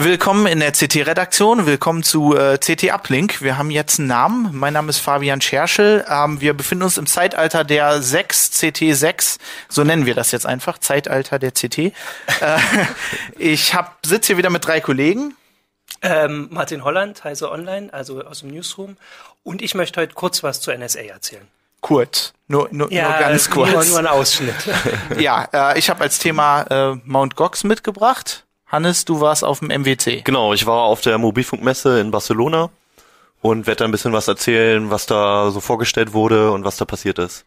Willkommen in der CT-Redaktion, willkommen zu äh, CT Uplink. Wir haben jetzt einen Namen. Mein Name ist Fabian Scherschel. Ähm, wir befinden uns im Zeitalter der 6, CT6, so nennen wir das jetzt einfach, Zeitalter der CT. Äh, ich hab, sitze hier wieder mit drei Kollegen. Ähm, Martin Holland, Heise Online, also aus dem Newsroom. Und ich möchte heute kurz was zur NSA erzählen. Kurz, nur, nur, Ja, nur ganz kurz. Nur, nur ein Ausschnitt. Ja, äh, ich habe als Thema äh, Mount Gox mitgebracht. Hannes, du warst auf dem MWC. Genau, ich war auf der Mobilfunkmesse in Barcelona und werde da ein bisschen was erzählen, was da so vorgestellt wurde und was da passiert ist.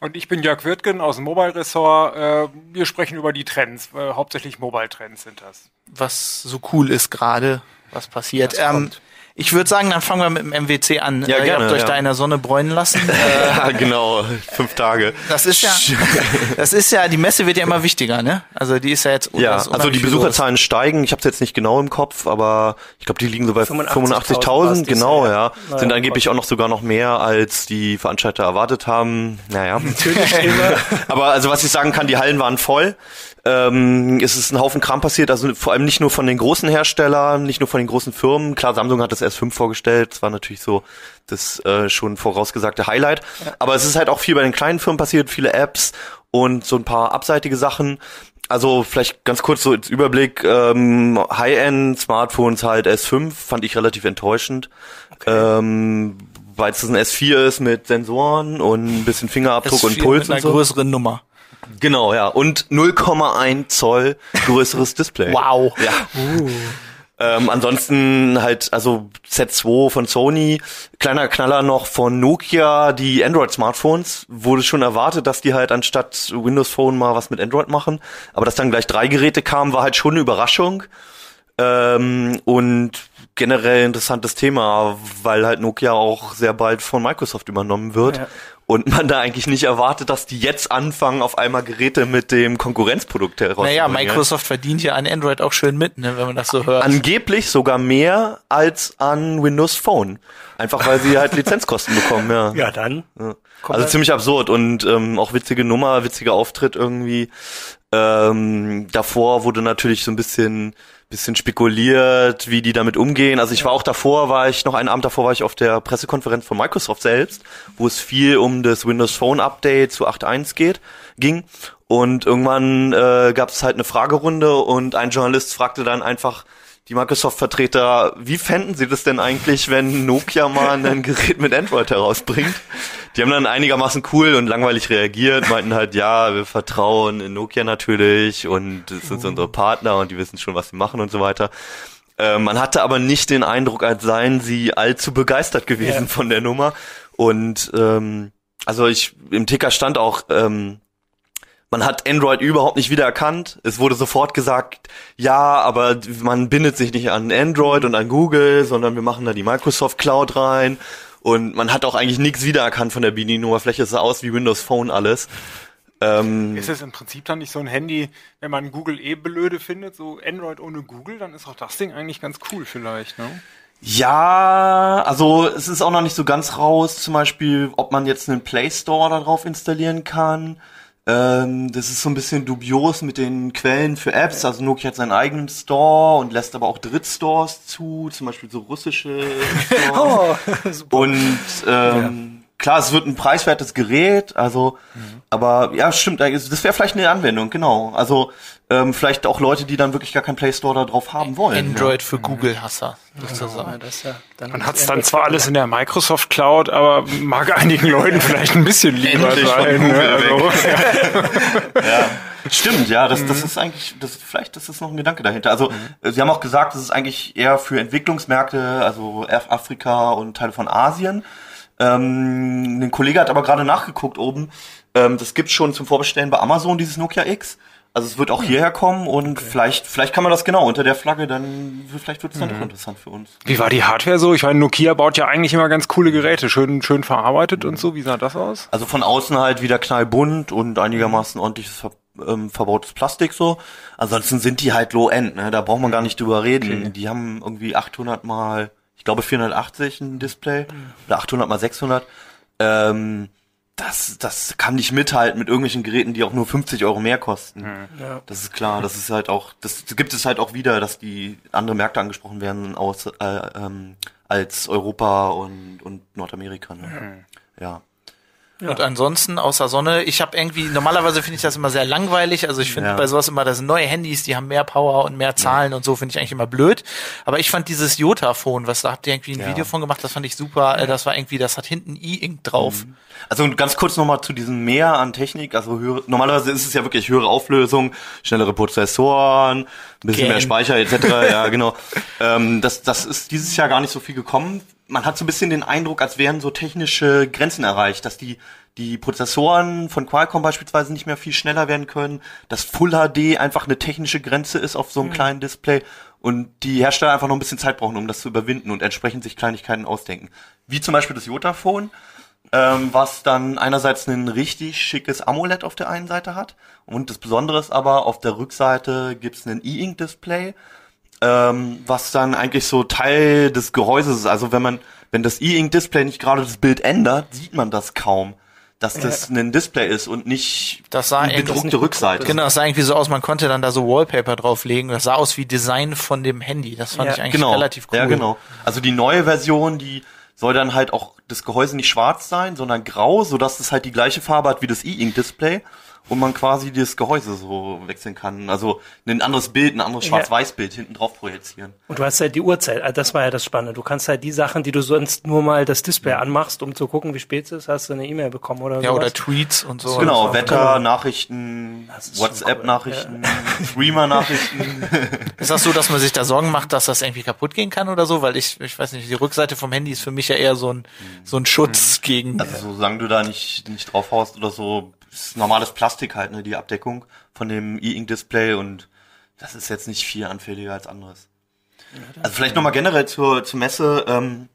Und ich bin Jörg Wirtgen aus dem Mobile-Ressort. Äh, wir sprechen über die Trends. Äh, hauptsächlich Mobile-Trends sind das. Was so cool ist gerade, was passiert. Was Ähm, kommt. Ich würde sagen, dann fangen wir mit dem MWC an. Ja, äh, ihr gerne, habt euch ja. da in der Sonne bräunen lassen. Äh, Ja, genau, fünf Tage. das ist ja, das ist ja, die Messe wird ja immer wichtiger, ne? Also die ist ja jetzt Ja, also die Besucherzahlen steigen. Ich habe es jetzt nicht genau im Kopf, aber ich glaube, die liegen so bei 85.000 85.000. dieses Genau, Jahr. ja. Naja, Sind angeblich auch noch sogar noch mehr, als die Veranstalter erwartet haben. Naja. Natürlich immer. Aber also was ich sagen kann, die Hallen waren voll. Ähm, es ist ein Haufen Kram passiert, also vor allem nicht nur von den großen Herstellern, nicht nur von den großen Firmen. Klar, Samsung hat das S5 vorgestellt, das war natürlich so das äh, schon vorausgesagte Highlight. Aber es ist halt auch viel bei den kleinen Firmen passiert, viele Apps und so ein paar abseitige Sachen. Also vielleicht ganz kurz so als Überblick, ähm, High-End-Smartphones halt S5 fand ich relativ enttäuschend. Ähm, weil es ein S4 ist mit Sensoren und ein bisschen Fingerabdruck S4 und Puls mit einer und so. größeren Nummer. Genau, ja. Und 0,1 Zoll größeres Display. Wow. Ja. Ähm, ansonsten halt, also Z2 von Sony, kleiner Knaller noch von Nokia, die Android-Smartphones, wurde schon erwartet, dass die halt anstatt Windows Phone mal was mit Android machen. Aber dass dann gleich drei Geräte kamen, war halt schon eine Überraschung. Ähm, und generell interessantes Thema, weil halt Nokia auch sehr bald von Microsoft übernommen wird. Ja. Und man da eigentlich nicht erwartet, dass die jetzt anfangen, auf einmal Geräte mit dem Konkurrenzprodukt herauszubringen. Naja, Microsoft verdient ja an Android auch schön mit, ne, wenn man das so hört. Angeblich sogar mehr als an Windows Phone. Einfach weil sie halt Lizenzkosten bekommen, ja. Ja, dann. Also ziemlich absurd und ähm, auch witzige Nummer, witziger Auftritt irgendwie. Ähm, davor wurde natürlich so ein bisschen bisschen spekuliert, wie die damit umgehen. Also ich war auch davor, war ich noch einen Abend davor war ich auf der Pressekonferenz von Microsoft selbst, wo es viel um das Windows Phone Update zu 8.1 geht, ging. Und irgendwann äh, gab es halt eine Fragerunde und ein Journalist fragte dann einfach die Microsoft-Vertreter, wie fänden sie das denn eigentlich, wenn Nokia mal ein Gerät mit Android herausbringt? Die haben dann einigermaßen cool und langweilig reagiert, meinten halt, ja, wir vertrauen in Nokia natürlich und es sind unsere Partner und die wissen schon, was sie machen und so weiter. Äh, man hatte aber nicht den Eindruck, als seien sie allzu begeistert gewesen Ja. von der Nummer. Und ähm, also ich im Ticker stand auch, ähm, man hat Android überhaupt nicht wiedererkannt. Es wurde sofort gesagt, ja, aber man bindet sich nicht an Android und an Google, sondern wir machen da die Microsoft Cloud rein. Und man hat auch eigentlich nichts wiedererkannt von der Bedienoberfläche. Es sah aus wie Windows Phone alles. Ähm, Ist es im Prinzip dann nicht so ein Handy, wenn man Google eh blöde findet, so Android ohne Google, dann ist auch das Ding eigentlich ganz cool vielleicht, ne? Ja, also es ist auch noch nicht so ganz raus, zum Beispiel, ob man jetzt einen Play Store darauf installieren kann. Ähm, das ist so ein bisschen dubios mit den Quellen für Apps. Also Nokia hat seinen eigenen Store und lässt aber auch Drittstores zu, zum Beispiel so russische Stores. Oh, super. Und ähm, klar, es wird ein preiswertes Gerät, also, aber ja, stimmt, das wäre vielleicht eine Anwendung, genau. Also ähm, vielleicht auch Leute, die dann wirklich gar keinen Play Store da drauf haben wollen. Android für Google-Hasser, Ja, sozusagen. das ist ja, dann Man hat es dann zwar alles in der Microsoft Cloud, aber mag einigen Leuten vielleicht ein bisschen lieber Endlich sein. Ne? Also, Ja, stimmt, ja, das, das ist eigentlich, das, vielleicht ist das noch ein Gedanke dahinter. Also, äh, Sie haben auch gesagt, das ist eigentlich eher für Entwicklungsmärkte, also Af- Afrika und Teile von Asien. Ähm, ein Kollege hat aber gerade nachgeguckt oben, ähm, das gibt's schon zum Vorbestellen bei Amazon, dieses Nokia X. Also es wird auch hierher kommen und vielleicht, vielleicht kann man das genau unter der Flagge, dann vielleicht wird es dann doch interessant für uns. Wie war die Hardware so? Ich meine, Nokia baut ja eigentlich immer ganz coole Geräte, schön, schön verarbeitet und so. Wie sah das aus? Also von außen halt wieder knallbunt und einigermaßen ordentliches ver ähm, verbautes Plastik so. Ansonsten sind die halt Low-End, ne? da braucht man gar nicht drüber reden. Die haben irgendwie 800 mal, glaube 480 ein Display oder 800 mal 600. Ähm, das, das kann nicht mithalten mit irgendwelchen Geräten, die auch nur 50 Euro mehr kosten. Ja. Das ist klar, das ist halt auch, das gibt es halt auch wieder, dass die andere Märkte angesprochen werden aus, äh, ähm, als Europa und, und Nordamerika. Ne? Ja. Und ansonsten, außer Sonne, ich habe irgendwie, normalerweise finde ich das immer sehr langweilig. Also ich finde Ja. bei sowas immer, das sind neue Handys, die haben mehr Power und mehr Zahlen und so, finde ich eigentlich immer blöd. Aber ich fand dieses Jota-Phone, was da habt ihr irgendwie ein Ja. Video von gemacht, das fand ich super. Das war irgendwie, das hat hinten E-Ink drauf. Also ganz kurz nochmal zu diesem Mehr an Technik. Also höhere, normalerweise ist es ja wirklich höhere Auflösung, schnellere Prozessoren, ein bisschen Game. mehr Speicher etc. ja, genau. Ähm, das, das ist dieses Jahr gar nicht so viel gekommen. Man hat so ein bisschen den Eindruck, als wären so technische Grenzen erreicht, dass die die Prozessoren von Qualcomm beispielsweise nicht mehr viel schneller werden können, dass Full HD einfach eine technische Grenze ist auf so einem kleinen Display und die Hersteller einfach noch ein bisschen Zeit brauchen, um das zu überwinden und entsprechend sich Kleinigkeiten ausdenken. Wie zum Beispiel das Jotaphone, ähm, was dann einerseits ein richtig schickes AMOLED auf der einen Seite hat und das Besondere ist aber, auf der Rückseite gibt's ein E-Ink-Display, ähm, was dann eigentlich so Teil des Gehäuses ist. Also wenn man, wenn das E-Ink-Display nicht gerade das Bild ändert, sieht man das kaum, dass das ein Display ist und nicht Das sah eine bedruckte Rückseite. Genau, das sah irgendwie so aus, man konnte dann da so Wallpaper drauflegen. Das sah aus wie Design von dem Handy. Das fand Ja, ich eigentlich genau. relativ cool. Ja, genau. Also die neue Version, die soll dann halt auch das Gehäuse nicht schwarz sein, sondern grau, sodass es halt die gleiche Farbe hat wie das E-Ink-Display und man quasi das Gehäuse so wechseln kann. Also ein anderes Bild, ein anderes. Schwarz-Weiß-Bild hinten drauf projizieren. Und du hast halt die Uhrzeit, also das war ja das Spannende. Du kannst halt die Sachen, die du sonst nur mal das Display anmachst, um zu gucken, wie spät es ist, hast du eine E-Mail bekommen oder Ja, sowas. oder Tweets und so. Genau, Wetter, Nachrichten, WhatsApp-Nachrichten, Streamer-Nachrichten. Ist das so, dass man sich da Sorgen macht, dass das irgendwie kaputt gehen kann oder so? Weil ich, ich weiß nicht, die Rückseite vom Handy ist für mich ja eher so ein, so ein Schutz gegen. Also solange du da nicht, nicht drauf haust oder so, ist normales Plastik halt, ne, die Abdeckung von dem E-Ink-Display und das ist jetzt nicht viel anfälliger als anderes. Also vielleicht nochmal generell zur, zur Messe, ähm,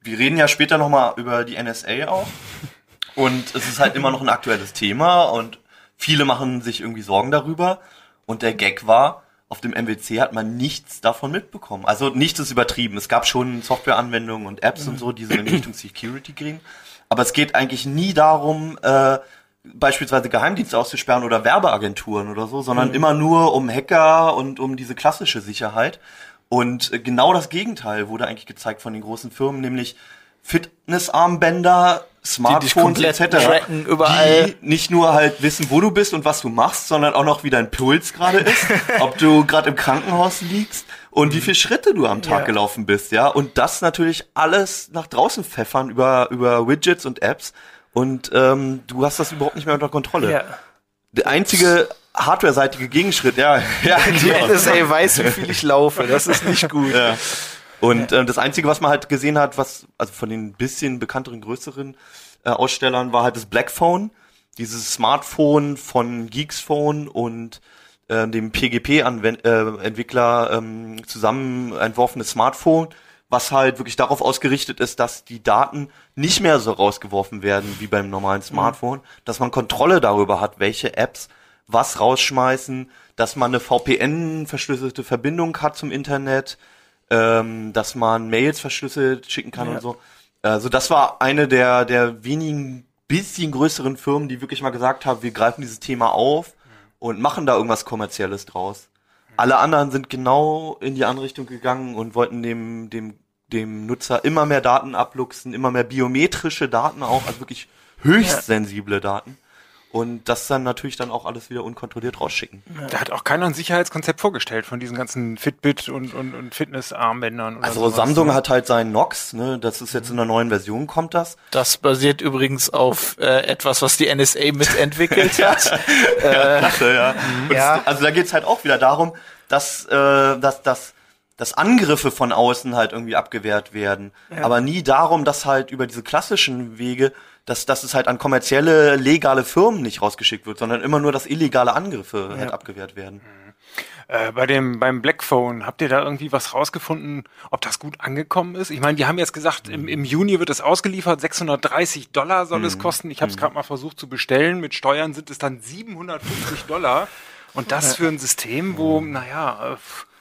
wir reden ja später nochmal über die NSA auch und es ist halt immer noch ein aktuelles Thema und viele machen sich irgendwie Sorgen darüber und der Gag war, auf dem MWC hat man nichts davon mitbekommen. Also nichts ist übertrieben. Es gab schon Softwareanwendungen und Apps und so, die so in Richtung Security gingen. Aber es geht eigentlich nie darum, äh, beispielsweise Geheimdienste auszusperren oder Werbeagenturen oder so, sondern immer nur um Hacker und um diese klassische Sicherheit. Und äh, genau das Gegenteil wurde eigentlich gezeigt von den großen Firmen, nämlich Fitnessarmbänder, Smartphones komplett etc. tracken überall. Die nicht nur halt wissen, wo du bist und was du machst, sondern auch noch wie dein Puls gerade ist, ob du gerade im Krankenhaus liegst und wie viele Schritte du am Tag Ja. gelaufen bist, ja. Und das natürlich alles nach draußen pfeffern über, über Widgets und Apps. Und ähm, du hast das überhaupt nicht mehr unter Kontrolle. Ja. Der einzige hardware-seitige Gegenschritt, ja, ja, Die genau. NSA weiß, wie viel ich laufe. Das ist nicht gut. Ja. Und äh, das Einzige, was man halt gesehen hat, was also von den bisschen bekannteren, größeren äh, Ausstellern, war halt das Black Phone, dieses Smartphone von Geeksphone und äh, dem PGP-Entwickler ähm, zusammen entworfenes Smartphone, was halt wirklich darauf ausgerichtet ist, dass die Daten nicht mehr so rausgeworfen werden wie beim normalen Smartphone, dass man Kontrolle darüber hat, welche Apps was rausschmeißen, dass man eine VPN-verschlüsselte Verbindung hat zum Internet, ähm, dass man Mails verschlüsselt schicken kann Ja. und so. Also das war eine der, der wenigen bisschen größeren Firmen, die wirklich mal gesagt haben, wir greifen dieses Thema auf und machen da irgendwas Kommerzielles draus. Alle anderen sind genau in die andere Richtung gegangen und wollten dem, dem, dem Nutzer immer mehr Daten abluchsen, immer mehr biometrische Daten auch, also wirklich höchst sensible Daten. Und das dann natürlich dann auch alles wieder unkontrolliert rausschicken. Da hat auch keiner ein Sicherheitskonzept vorgestellt von diesen ganzen Fitbit und, und, und Fitnessarmbändern. Oder Also sowas. Samsung hat halt seinen Nox, ne, das ist jetzt in der neuen Version kommt das. Das basiert übrigens auf äh, etwas, was die NSA mitentwickelt hat. äh, Klasse, ja. Und Ja. es, also da geht's halt auch wieder darum, dass, äh, dass, dass, dass Angriffe von außen halt irgendwie abgewehrt werden. Aber nie darum, dass halt über diese klassischen Wege, dass, dass es halt an kommerzielle, legale Firmen nicht rausgeschickt wird, sondern immer nur, dass illegale Angriffe halt abgewehrt werden. Äh, bei dem, beim Blackphone, habt ihr da irgendwie was rausgefunden, ob das gut angekommen ist? Ich meine, die haben jetzt gesagt, im, im Juni wird es ausgeliefert, 630 Dollar soll es kosten. Ich habe es gerade mal versucht zu bestellen. Mit Steuern sind es dann 750 Dollar. Und das für ein System, wo, naja, äh,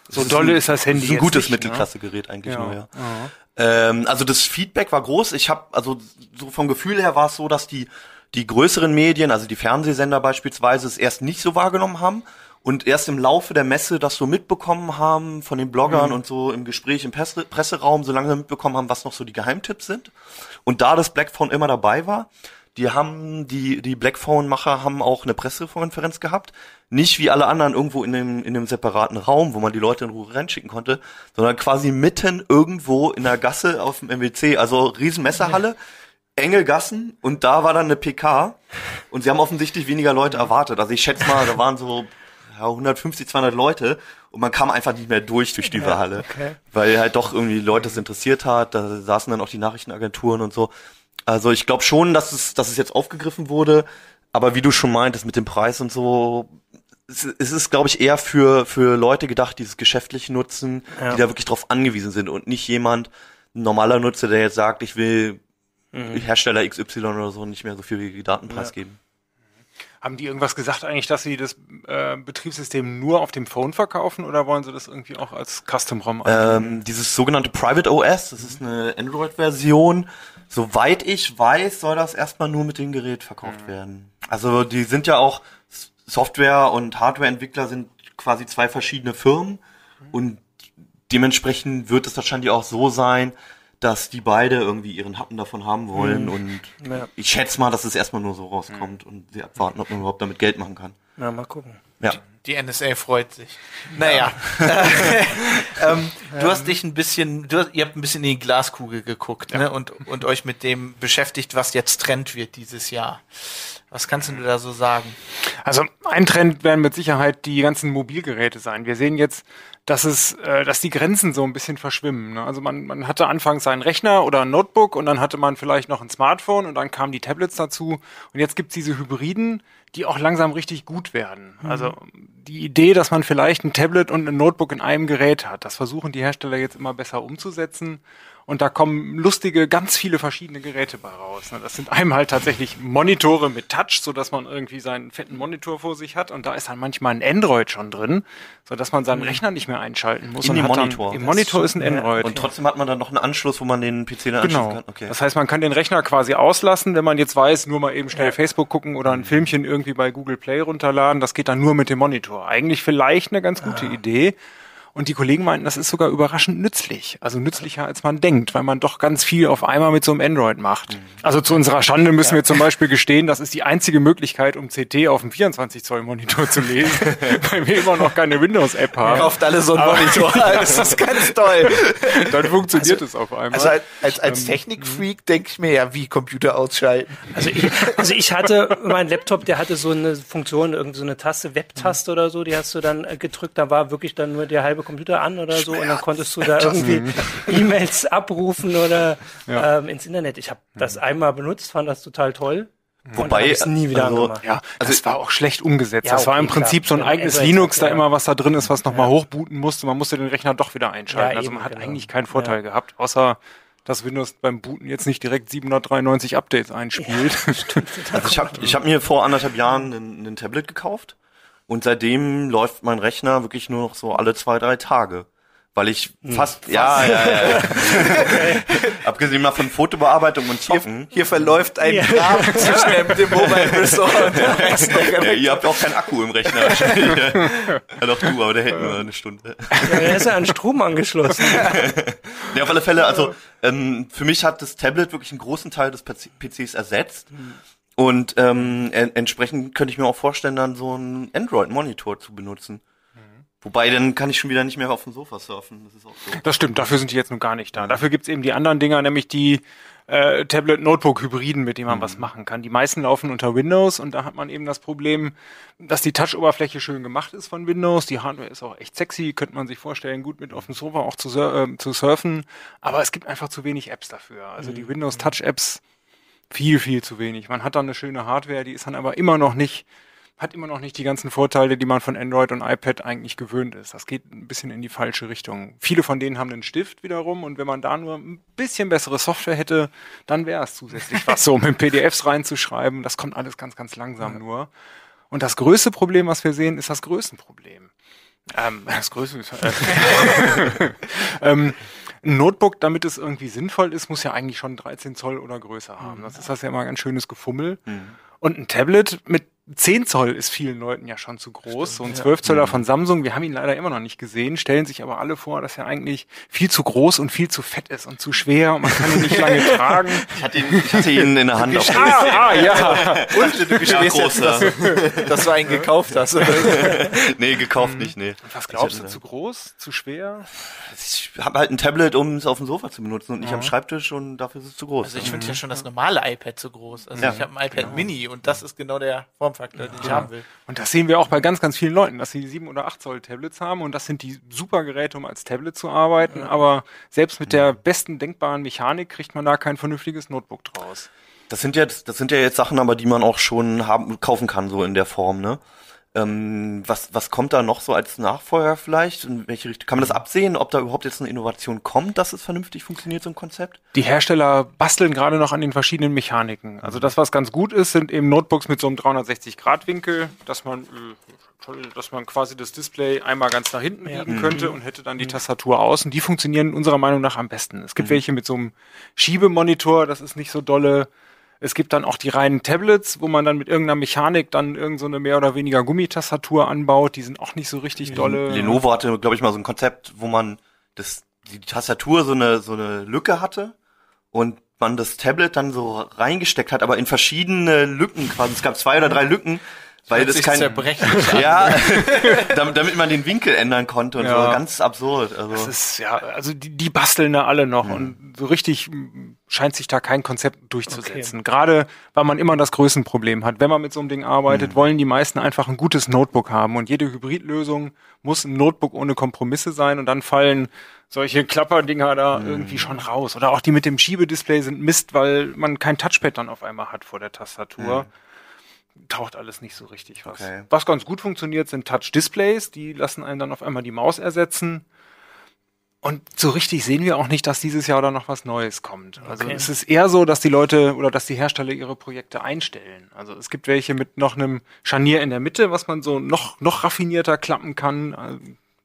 so dolle ist das Handy Das ist ein gutes ne? Mittelklassegerät eigentlich Ja. nur, ja. Ähm, also das Feedback war groß. Ich habe also so vom Gefühl her war es so, dass die die größeren Medien, also die Fernsehsender beispielsweise, es erst nicht so wahrgenommen haben und erst im Laufe der Messe das so mitbekommen haben von den Bloggern mhm. und so im Gespräch im Presse Presseraum, so langsam mitbekommen haben, was noch so die Geheimtipps sind. Und da das Blackphone immer dabei war, die haben, die, die Blackphone-Macher haben auch eine Pressekonferenz gehabt. Nicht wie alle anderen irgendwo in dem, in dem separaten Raum, wo man die Leute in Ruhe reinschicken konnte, sondern quasi mitten irgendwo in der Gasse auf dem MWC, also riesen Messerhalle. Ja enge Gassen und da war dann eine PK und sie haben offensichtlich weniger Leute erwartet. Also ich schätze mal, da waren so ja, 150, 200 Leute und man kam einfach nicht mehr durch durch diese ja, Halle, okay. weil halt doch irgendwie Leute es interessiert hat. Da saßen dann auch die Nachrichtenagenturen und so. Also ich glaube schon, dass es, dass es jetzt aufgegriffen wurde, aber wie du schon meintest mit dem Preis und so, es, ist, glaube ich, eher für für Leute gedacht, die es geschäftlich nutzen, ja. die da wirklich drauf angewiesen sind und nicht jemand, ein normaler Nutzer, der jetzt sagt, ich will mhm. Hersteller XY oder so nicht mehr so viel wie Datenpreis ja. geben. Haben die irgendwas gesagt eigentlich, dass sie das äh, Betriebssystem nur auf dem Phone verkaufen oder wollen sie das irgendwie auch als Custom-ROM ähm, Dieses sogenannte Private OS, das ist eine Android-Version. Soweit ich weiß, soll das erstmal nur mit dem Gerät verkauft mhm. werden. Also die sind ja auch, Software- und Hardware-Entwickler sind quasi zwei verschiedene Firmen mhm. und dementsprechend wird es wahrscheinlich auch so sein, dass die beide irgendwie ihren Happen davon haben wollen mhm. und ja. ich schätze mal, dass es erstmal nur so rauskommt mhm. und sie abwarten, ob man überhaupt damit Geld machen kann. Na, mal gucken. Ja. Die NSA freut sich. Naja. ähm, du hast dich ein bisschen, du hast, ihr habt ein bisschen in die Glaskugel geguckt ja. ne, und, und euch mit dem beschäftigt, was jetzt Trend wird dieses Jahr. Was kannst du da so sagen? Also ein Trend werden mit Sicherheit die ganzen Mobilgeräte sein. Wir sehen jetzt, dass es, äh, dass die Grenzen so ein bisschen verschwimmen. Ne? Also man, man hatte anfangs einen Rechner oder ein Notebook und dann hatte man vielleicht noch ein Smartphone und dann kamen die Tablets dazu und jetzt gibt's diese Hybriden, die auch langsam richtig gut werden. Mhm. Also die Idee, dass man vielleicht ein Tablet und ein Notebook in einem Gerät hat, das versuchen die Hersteller jetzt immer besser umzusetzen und da kommen lustige, ganz viele verschiedene Geräte bei raus. Ne? Das sind einmal halt tatsächlich Monitore mit Touch, so dass man irgendwie seinen fetten Monitor vor sich hat. Und da ist dann manchmal ein Android schon drin, so dass man seinen mhm. Rechner nicht mehr einschalten muss. In und Monitor. Dann, Im Monitor ist ein Android. Und trotzdem hat man dann noch einen Anschluss, wo man den PC dann genau. kann. Okay. Das heißt, man kann den Rechner quasi auslassen, wenn man jetzt weiß, nur mal eben schnell ja. Facebook gucken oder ein Filmchen irgendwie bei Google Play runterladen. Das geht dann nur mit dem Monitor. Eigentlich vielleicht eine ganz gute ah. Idee. Und die Kollegen meinten, das ist sogar überraschend nützlich. Also nützlicher, als man denkt, weil man doch ganz viel auf einmal mit so einem Android macht. Mhm. Also zu unserer Schande müssen ja. wir zum Beispiel gestehen, das ist die einzige Möglichkeit, um CT auf dem 24 Zoll Monitor zu lesen, weil wir immer noch keine Windows-App haben. Kauft alle so einen Monitor. das ist ganz toll. Dann funktioniert also, es auf einmal. Also als, als ähm, Technikfreak denke ich mir ja, wie Computer ausschalten. Also ich, also ich hatte, mein Laptop, der hatte so eine Funktion, irgendeine so eine Taste, Webtaste oder so, die hast du dann gedrückt, da war wirklich dann nur der halbe halbe Computer an oder so und dann konntest du da irgendwie E-Mails abrufen oder ja. ähm, ins Internet. Ich habe das einmal benutzt, fand das total toll. Wobei es nie wieder also, gemacht. Ja, also es war auch schlecht umgesetzt. Ja, das okay, war im Prinzip klar. so ein eigenes Linux, da ja. immer was da drin ist, was nochmal ja. hochbooten musste. Man musste den Rechner doch wieder einschalten. also man hat genau. eigentlich keinen Vorteil gehabt, außer dass Windows beim Booten jetzt nicht direkt 793 Updates einspielt. also ich habe ich hab mir vor anderthalb Jahren ein, ein Tablet gekauft und seitdem läuft mein Rechner wirklich nur noch so alle zwei, drei Tage. Weil ich hm. fast, hm, ja, ja, ja, ja. okay. Abgesehen mal von Fotobearbeitung und Zocken. Hier, hier verläuft ein ja. Grab zwischen dem, dem Mobile Ressort und dem Rechner. Ja, ihr habt auch keinen Akku im Rechner wahrscheinlich. ja, doch du, aber der hält nur eine Stunde. Ja, der ist ja an Strom angeschlossen. ja, auf alle Fälle, also ähm, für mich hat das Tablet wirklich einen großen Teil des PCs ersetzt. Und ähm, en entsprechend könnte ich mir auch vorstellen, dann so einen Android-Monitor zu benutzen. Mhm. Wobei, dann kann ich schon wieder nicht mehr auf dem Sofa surfen. Das ist auch so. Das stimmt, dafür sind die jetzt nun gar nicht da. Dafür gibt's eben die anderen Dinger, nämlich die äh, Tablet-Notebook-Hybriden, mit denen man mhm. was machen kann. Die meisten laufen unter Windows und da hat man eben das Problem, dass die Touch-Oberfläche schön gemacht ist von Windows. Die Hardware ist auch echt sexy, könnte man sich vorstellen, gut mit auf dem Sofa auch zu, äh, zu surfen. Aber es gibt einfach zu wenig Apps dafür. Also mhm. die Windows Touch-Apps viel, viel zu wenig. Man hat dann eine schöne Hardware, die ist dann aber immer noch nicht, hat immer noch nicht die ganzen Vorteile, die man von Android und iPad eigentlich gewöhnt ist. Das geht ein bisschen in die falsche Richtung. Viele von denen haben einen Stift wiederum und wenn man da nur ein bisschen bessere Software hätte, dann wäre es zusätzlich was so, mit PDFs reinzuschreiben. Das kommt alles ganz, ganz langsam ja. nur. Und das größte Problem, was wir sehen, ist das Größenproblem. Ähm, das größte. Äh, ähm, ein Notebook, damit es irgendwie sinnvoll ist, muss ja eigentlich schon 13 Zoll oder größer haben. Das ist das ja immer ein schönes Gefummel. Und ein Tablet mit 10 Zoll ist vielen Leuten ja schon zu groß. so ein 12 Zoller von Samsung, wir haben ihn leider immer noch nicht gesehen, stellen sich aber alle vor, dass er eigentlich viel zu groß und viel zu fett ist und zu schwer und man kann ihn nicht lange tragen. Ich hatte ihn, ich hatte ihn in der Hand auf Ah, ah, ja. Und du gestehst Ja, jetzt, dass, dass du einen gekauft hast. Nee, gekauft nicht, nee. Was glaubst Ich du, hatte- zu groß, zu schwer? Ich habe halt ein Tablet, um es auf dem Sofa zu benutzen und nicht am Schreibtisch und dafür ist es zu groß. Also ich finde ja schon das normale iPad zu groß. Also Ja. ich habe ein iPad Mini und das ist genau der Formfaktor, den ich haben will. Und das sehen wir auch bei ganz, ganz vielen Leuten, dass sie 7 oder 8 Zoll Tablets haben und das sind die super Geräte, um als Tablet zu arbeiten, aber selbst mit der besten denkbaren Mechanik kriegt man da kein vernünftiges Notebook draus. Das sind jetzt, das sind ja jetzt Sachen, aber die man auch schon haben, kaufen kann, so in der Form, ne? Ähm, was, was kommt da noch so als Nachfolger vielleicht? In welche Richtung? Kann man das absehen, ob da überhaupt jetzt eine Innovation kommt, dass es vernünftig funktioniert, so ein Konzept? Die Hersteller basteln gerade noch an den verschiedenen Mechaniken. Also das, was ganz gut ist, sind eben Notebooks mit so einem 360-Grad-Winkel, dass man, äh, dass man quasi das Display einmal ganz nach hinten biegen könnte und hätte dann die Tastatur außen. Die funktionieren unserer Meinung nach am besten. Es gibt welche mit so einem Schiebemonitor, das ist nicht so dolle. Es gibt dann auch die reinen Tablets, wo man dann mit irgendeiner Mechanik dann irgend so eine mehr oder weniger Gummitastatur anbaut. Die sind auch nicht so richtig dolle. Lenovo hatte, glaube ich, mal so ein Konzept, wo man das, die Tastatur so eine, so eine Lücke hatte und man das Tablet dann so reingesteckt hat, aber in verschiedene Lücken quasi. Es gab zwei oder drei Lücken, weil das kein, ja, damit, damit man den Winkel ändern konnte und Ja. so. Ganz absurd. Also. Das ist ja, also die, die basteln da alle noch und so richtig scheint sich da kein Konzept durchzusetzen. Gerade weil man immer das Größenproblem hat. Wenn man mit so einem Ding arbeitet, wollen die meisten einfach ein gutes Notebook haben und jede Hybridlösung muss ein Notebook ohne Kompromisse sein und dann fallen solche Klapperdinger da irgendwie schon raus. Oder auch die mit dem Schiebedisplay sind Mist, weil man kein Touchpad dann auf einmal hat vor der Tastatur. Taucht alles nicht so richtig was. Okay. Was ganz gut funktioniert, sind Touch-Displays. Die lassen einen dann auf einmal die Maus ersetzen. Und so richtig sehen wir auch nicht, dass dieses Jahr da noch was Neues kommt. Also Okay. es ist eher so, dass die Leute oder dass die Hersteller ihre Projekte einstellen. Also es gibt welche mit noch einem Scharnier in der Mitte, was man so noch, noch raffinierter klappen kann. Also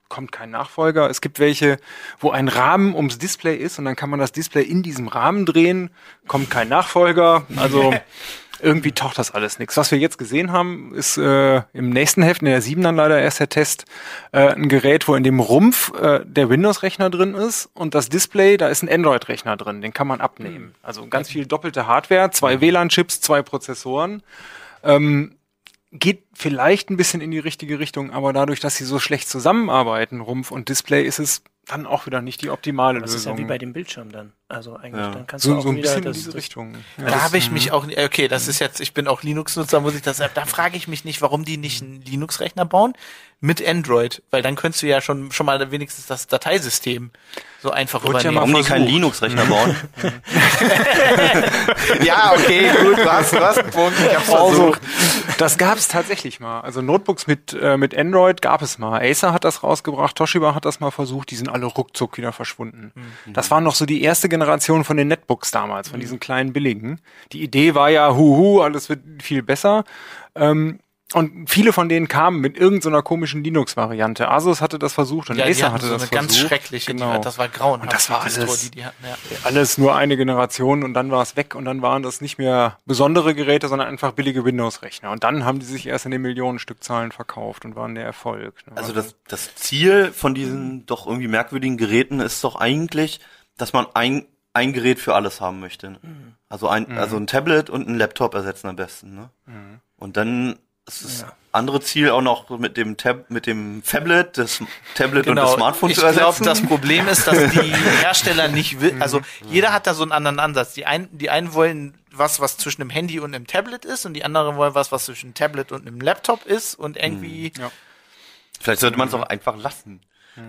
kommt kein Nachfolger. Es gibt welche, wo ein Rahmen ums Display ist und dann kann man das Display in diesem Rahmen drehen. Kommt kein Nachfolger. Also irgendwie taucht das alles nichts. Was wir jetzt gesehen haben, ist äh, im nächsten Heft, in der 7 dann leider erst der Test, äh, ein Gerät, wo in dem Rumpf äh, der Windows-Rechner drin ist und das Display, da ist ein Android-Rechner drin, den kann man abnehmen. Also ganz viel doppelte Hardware, zwei WLAN-Chips, zwei Prozessoren. Ähm, geht vielleicht ein bisschen in die richtige Richtung, aber dadurch, dass sie so schlecht zusammenarbeiten, Rumpf und Display, ist es dann auch wieder nicht die optimale Das ist Lösung. ja wie bei dem Bildschirm dann. Also eigentlich, Ja. dann kannst du so, auch so ein wieder bisschen in das, diese das, Richtung. Ja. Da habe ich mich auch, okay, das ist jetzt, ich bin auch Linux-Nutzer, muss ich das sagen. Da frage ich mich nicht, warum die nicht einen Linux-Rechner bauen mit Android, weil dann könntest du ja schon, schon mal wenigstens das Dateisystem so einfach Wurde ja übernehmen. mal Warum die keinen. Linux-Rechner bauen? Ja, okay, gut, du hast, du hast einen Punkt. Ich hab's Also, versucht. das gab es tatsächlich mal. Also Notebooks mit, äh, mit Android gab es mal. Acer hat das rausgebracht, Toshiba hat das mal versucht, die sind alle ruckzuck wieder verschwunden. Das war noch so die erste Generation von den Netbooks damals, von diesen kleinen billigen. Die Idee war ja, huhu, alles wird viel besser. Ähm, und viele von denen kamen mit irgendeiner komischen Linux-Variante. Asus hatte das versucht und Ja, die Acer hatten hatte so das eine versucht. ganz schreckliche, Genau. die, das war grauenhaft. Und das war Distro, alles- Die, die hatten, ja. alles nur eine Generation und dann war es weg und dann waren das nicht mehr besondere Geräte, sondern einfach billige Windows-Rechner. Und dann haben die sich erst in den Millionenstückzahlen verkauft und waren der Erfolg. ne? Also das, das Ziel von diesen doch irgendwie merkwürdigen Geräten ist doch eigentlich, dass man ein, ein Gerät für alles haben möchte. ne? Also ein, also ein Tablet und ein Laptop ersetzen am besten. Ne? Und dann ist das andere Ziel auch noch mit dem Tab, mit dem Tablet, das Tablet und das Smartphone Genau. ich zu ersetzen. glaube, das Problem ist, dass die Hersteller nicht will, also jeder hat da so einen anderen Ansatz. Die einen, die einen wollen was, was zwischen einem Handy und einem Tablet ist und die anderen wollen was, was zwischen einem Tablet und einem Laptop ist und irgendwie, Ja. Vielleicht sollte man es auch einfach lassen.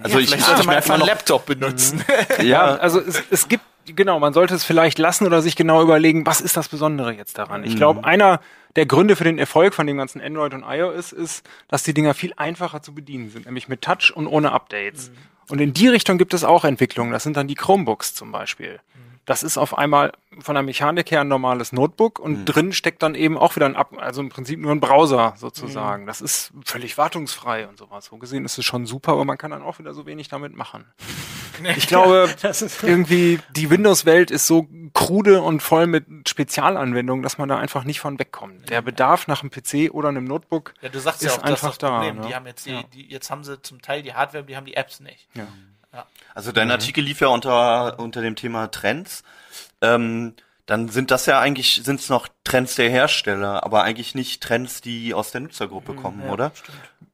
Also ja, ich, vielleicht ich, sollte man einfach einen Laptop benutzen. Ja, also es, es gibt, genau, man sollte es vielleicht lassen oder sich genau überlegen, was ist das Besondere jetzt daran? Ich glaube, einer der Gründe für den Erfolg von dem ganzen Android und iOS ist, dass die Dinger viel einfacher zu bedienen sind, nämlich mit Touch und ohne Updates. Und in die Richtung gibt es auch Entwicklungen. Das sind dann die Chromebooks zum Beispiel. Das ist auf einmal von der Mechanik her ein normales Notebook und drin steckt dann eben auch wieder ein Up, also im Prinzip nur ein Browser sozusagen. Das ist völlig wartungsfrei und sowas. So gesehen ist es schon super, aber man kann dann auch wieder so wenig damit machen. Ich glaube, ist- irgendwie die Windows-Welt ist so krude und voll mit Spezialanwendungen, dass man da einfach nicht von wegkommt. Der Bedarf nach einem PC oder einem Notebook Ja, du sagst ist ja auch, das ist einfach da. Ne? Die haben jetzt, die, Ja. die, jetzt haben sie zum Teil die Hardware, die haben die Apps nicht. Ja. Also dein Artikel lief ja unter, unter dem Thema Trends. Ähm, dann sind das ja eigentlich, sind es noch Trends der Hersteller, aber eigentlich nicht Trends, die aus der Nutzergruppe kommen, oder?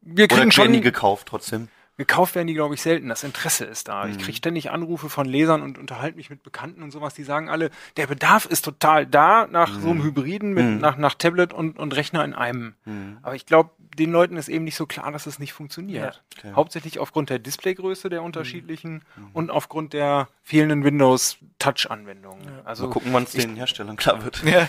Wir Oder kriegen werden schon die gekauft trotzdem? Gekauft werden die, glaube ich, selten. Das Interesse ist da. Mhm. Ich kriege ständig Anrufe von Lesern und unterhalte mich mit Bekannten und sowas, die sagen alle, der Bedarf ist total da nach so Mhm. einem Hybriden mit nach, nach Tablet und, und Rechner in einem. Mhm. Aber ich glaube, den Leuten ist eben nicht so klar, dass es nicht funktioniert. Okay. Mhm. Hauptsächlich aufgrund der Displaygröße der unterschiedlichen und aufgrund der fehlenden Windows Touch-Anwendungen. Also Mal gucken, wann es den Herstellern klar wird. Ja.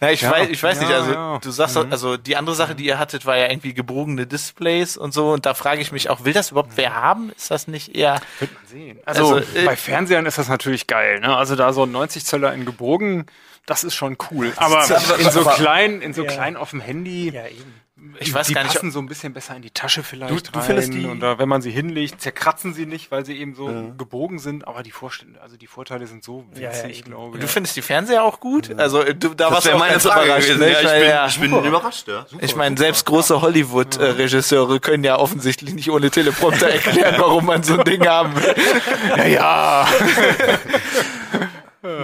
Na, ich Ja. weiß, ich weiß nicht, Ja, also ja. du sagst, also die andere Sache, die ihr hattet, war ja irgendwie gebogene Displays und so und da frage ich mich auch, will das überhaupt wer haben? Ist das nicht eher Wird man sehen. Also, Also, äh, bei Fernsehern ist das natürlich geil. Ne? Also da so ein 90 Zöller in gebogen, das ist schon cool. Aber in so klein, in so Ja. klein auf dem Handy, Ja, eben. Ich weiß die gar nicht, passen so ein bisschen besser in die Tasche vielleicht Du- du rein. findest die- Oder wenn man sie hinlegt, zerkratzen sie nicht, weil sie eben so gebogen sind. Aber die Vorstände, also die Vorteile sind so Ja, ja, winzig, eben. glaube du ich. findest die Fernseher auch gut? Also du, da warst du auch ganz überrascht. ne? Ja, ich Weil, bin, ja, ich bin überrascht, ja. Ich meine, selbst große Hollywood-Regisseure können ja offensichtlich nicht ohne Teleprompter erklären, warum man so ein Ding haben will. Ja,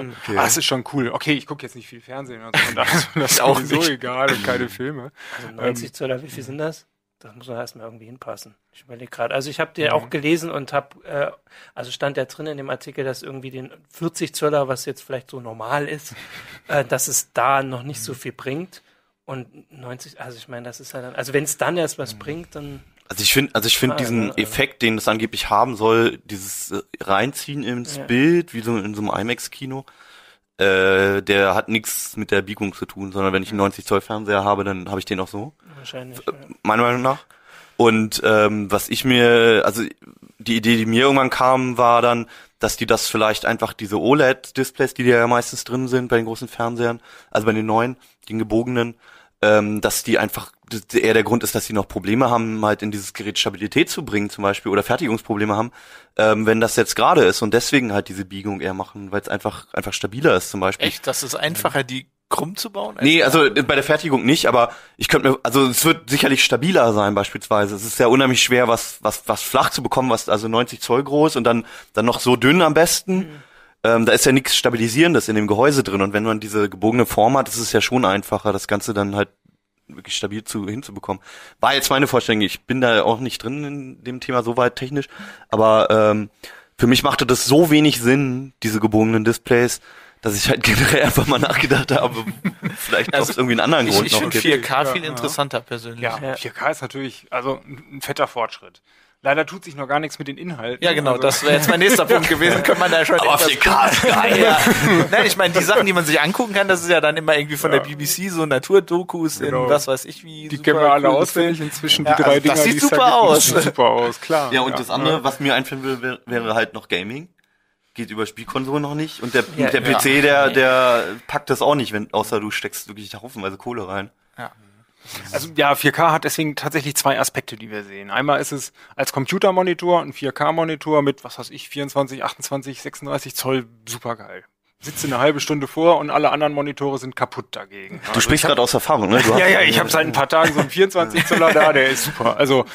ja. Ah, es ist schon cool. Okay, ich gucke jetzt nicht viel Fernsehen. Also daher ist das auch auch so egal und keine Filme. Also Ähm. 90 Zöller, wie viel sind das? Das muss man erstmal irgendwie hinpassen. Ich überlege gerade. Also ich habe Mhm. dir auch gelesen und habe, äh, also stand ja drin in dem Artikel, dass irgendwie den 40 Zöller, was jetzt vielleicht so normal ist, äh, dass es da noch nicht so viel bringt. Und 90, also ich meine, das ist ja dann, also wenn es dann erst Mhm. was bringt, dann Also ich finde, also ich finde Ah, diesen ja, Effekt, den es angeblich haben soll, dieses äh, Reinziehen ins Ja. Bild, wie so in so einem IMAX-Kino, äh, der hat nichts mit der Biegung zu tun, sondern wenn ich einen 90 Zoll Fernseher habe, dann habe ich den auch so, wahrscheinlich. Äh, meiner Meinung nach. Und ähm, was ich mir, also die Idee, die mir irgendwann kam, war dann, dass die das vielleicht einfach diese OLED-Displays, die ja meistens drin sind bei den großen Fernsehern, also bei den neuen, den gebogenen, ähm, dass die einfach eher der Grund ist, dass sie noch Probleme haben, halt in dieses Gerät Stabilität zu bringen zum Beispiel oder Fertigungsprobleme haben, ähm, wenn das jetzt gerade ist und deswegen halt diese Biegung eher machen, weil es einfach einfach stabiler ist zum Beispiel. Echt, das ist einfacher, die krumm zu bauen? Nee, also äh, bei der Fertigung nicht, aber ich könnte mir, also es wird sicherlich stabiler sein beispielsweise. Es ist ja unheimlich schwer, was, was, was flach zu bekommen, was also 90 Zoll groß und dann, dann noch so dünn am besten. Ähm, da ist ja nichts Stabilisierendes in dem Gehäuse drin und wenn man diese gebogene Form hat, ist es ja schon einfacher, das Ganze dann halt wirklich stabil zu, hinzubekommen. War jetzt meine Vorstellung, ich bin da auch nicht drin in dem Thema so weit technisch, aber ähm, für mich machte das so wenig Sinn, diese gebogenen Displays, dass ich halt generell einfach mal nachgedacht habe, vielleicht Also, es irgendwie einen anderen Ich, Grund ich noch finde gibt. 4K Ja, viel ja. interessanter persönlich. Ja, Ja. 4K ist natürlich also ein fetter Fortschritt. Leider tut sich noch gar nichts mit den Inhalten. Ja, genau, also, das wäre jetzt mein nächster Punkt gewesen. Könnte man da schon Aber 4K ist geil. Ja. Nein, ich meine, die Sachen, die man sich angucken kann, das ist ja dann immer irgendwie von der BBC, so Naturdokus Genau. in was weiß ich wie. Die super kennen wir alle cool auswendig inzwischen, die Ja, drei also Dinger, das sieht die da super aus. sieht super aus, klar. Ja, und das andere, was mir einfinden will, wäre, wäre halt noch Gaming. Geht über Spielkonsole noch nicht. Und der, Ja, der ja. PC, der, der packt das auch nicht, wenn, außer du steckst wirklich da haufenweise Kohle rein. Also ja, 4K hat deswegen tatsächlich zwei Aspekte, die wir sehen. Einmal ist es als Computermonitor ein 4K-Monitor mit, was weiß ich, 24, 28, 36 Zoll supergeil. Sitze eine halbe Stunde vor und alle anderen Monitore sind kaputt dagegen. Du sprichst gerade aus Erfahrung, ne? Ja, ja, ich habe seit ein paar Tagen so einen 24 Zoller da, der ist super. Also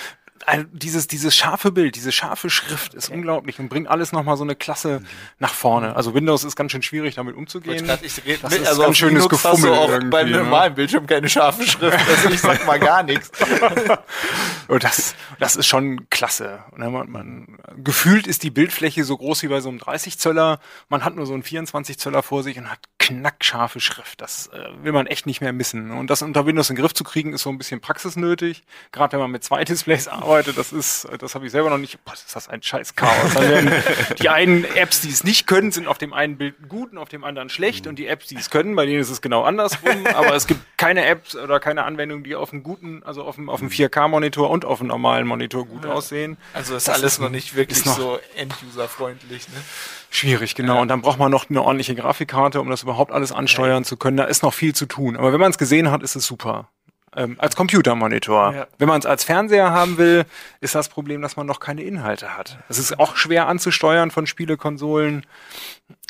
ein- dieses, dieses scharfe Bild, diese scharfe Schrift ist unglaublich und bringt alles nochmal so eine Klasse nach vorne. Also Windows ist ganz schön schwierig, damit umzugehen. Grad ich red Das mit, ist also ganz auf schönes Linux hast du Gefummel auch beim ne? normalen Bildschirm keine scharfe Schrift. Also ich sag mal gar nichts. Und das, das ist schon klasse. Und man, man, gefühlt ist die Bildfläche so groß wie bei so einem 30 Zöller. Man hat nur so einen 24 Zöller vor sich und hat knackscharfe Schrift. Das äh, will man echt nicht mehr missen. Und das unter Windows in den Griff zu kriegen, ist so ein bisschen praxisnötig. Gerade wenn man mit zwei Displays arbeitet, das ist, das habe ich selber noch nicht. Boah, ist das ein scheiß Chaos. Die einen Apps, die es nicht können, sind auf dem einen Bild gut und auf dem anderen schlecht. Und die Apps, die es können, bei denen ist es genau andersrum. Aber es gibt keine Apps oder keine Anwendung, die auf einem guten, also auf einem, auf einem 4K-Monitor und auf einem normalen Monitor gut aussehen. Also ist Das alles ist noch nicht wirklich so end-user-freundlich. Ne? Schwierig, genau. Und dann braucht man noch eine ordentliche Grafikkarte, um das überhaupt alles ansteuern zu können. Da ist noch viel zu tun. Aber wenn man es gesehen hat, ist es super. ähm, als Computermonitor. Ja. Wenn man es als Fernseher haben will, ist das Problem, dass man noch keine Inhalte hat. Es ist auch schwer anzusteuern von Spielekonsolen.